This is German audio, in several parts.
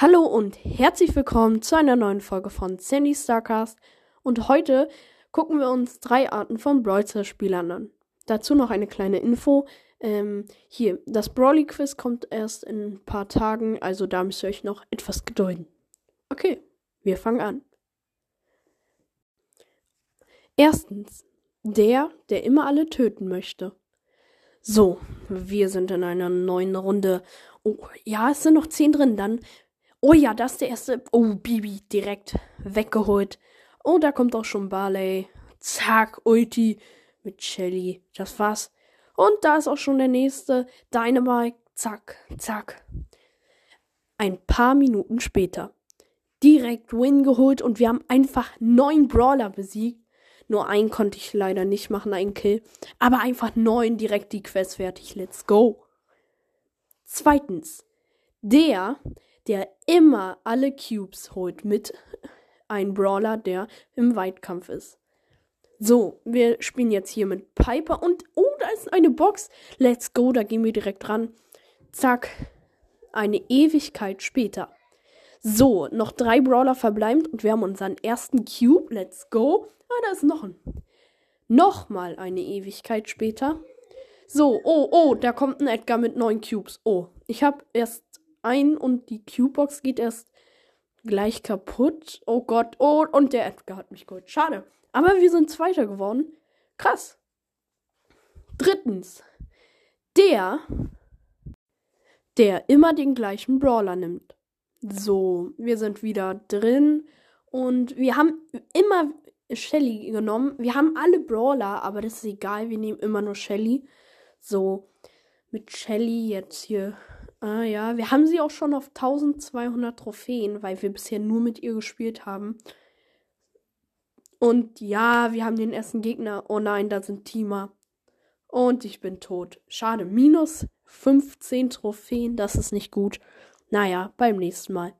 Hallo und herzlich willkommen zu einer neuen Folge von Sandy Starcast. Und heute gucken wir uns drei Arten von Brawl Spielern an. Dazu noch eine kleine Info. Ähm, hier, das Brawly Quiz kommt erst in ein paar Tagen, also da müsst ihr euch noch etwas gedulden. Okay, wir fangen an. Erstens, der, der immer alle töten möchte. So, wir sind in einer neuen Runde. Oh, ja, es sind noch zehn drin. Dann Oh ja, das ist der erste. Oh, Bibi, direkt weggeholt. Oh, da kommt auch schon Barley. Zack, Ulti mit Shelly. Das war's. Und da ist auch schon der nächste. Dynamite. Zack, zack. Ein paar Minuten später. Direkt Win geholt und wir haben einfach neun Brawler besiegt. Nur einen konnte ich leider nicht machen, einen Kill. Aber einfach neun direkt die Quest fertig. Let's go. Zweitens. Der, der immer alle Cubes holt mit einem Brawler, der im Weitkampf ist. So, wir spielen jetzt hier mit Piper und oh, da ist eine Box. Let's go, da gehen wir direkt ran. Zack, eine Ewigkeit später. So, noch drei Brawler verbleibend und wir haben unseren ersten Cube. Let's go. Ah, da ist noch ein. Nochmal eine Ewigkeit später. So, oh, oh, da kommt ein Edgar mit neun Cubes. Oh, ich habe erst ein und die Q-Box geht erst gleich kaputt. Oh Gott, oh, und der Edgar hat mich geholt. Schade. Aber wir sind Zweiter geworden. Krass. Drittens. Der, der immer den gleichen Brawler nimmt. So, wir sind wieder drin. Und wir haben immer Shelly genommen. Wir haben alle Brawler, aber das ist egal. Wir nehmen immer nur Shelly. So, mit Shelly jetzt hier Ah ja, wir haben sie auch schon auf 1200 Trophäen, weil wir bisher nur mit ihr gespielt haben. Und ja, wir haben den ersten Gegner. Oh nein, da sind Teamer. Und ich bin tot. Schade. Minus 15 Trophäen, das ist nicht gut. Naja, beim nächsten Mal.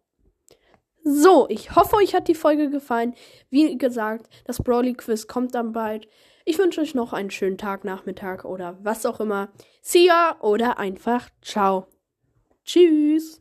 So, ich hoffe, euch hat die Folge gefallen. Wie gesagt, das Brawly Quiz kommt dann bald. Ich wünsche euch noch einen schönen Tag, Nachmittag oder was auch immer. See ya oder einfach ciao. Tschüss.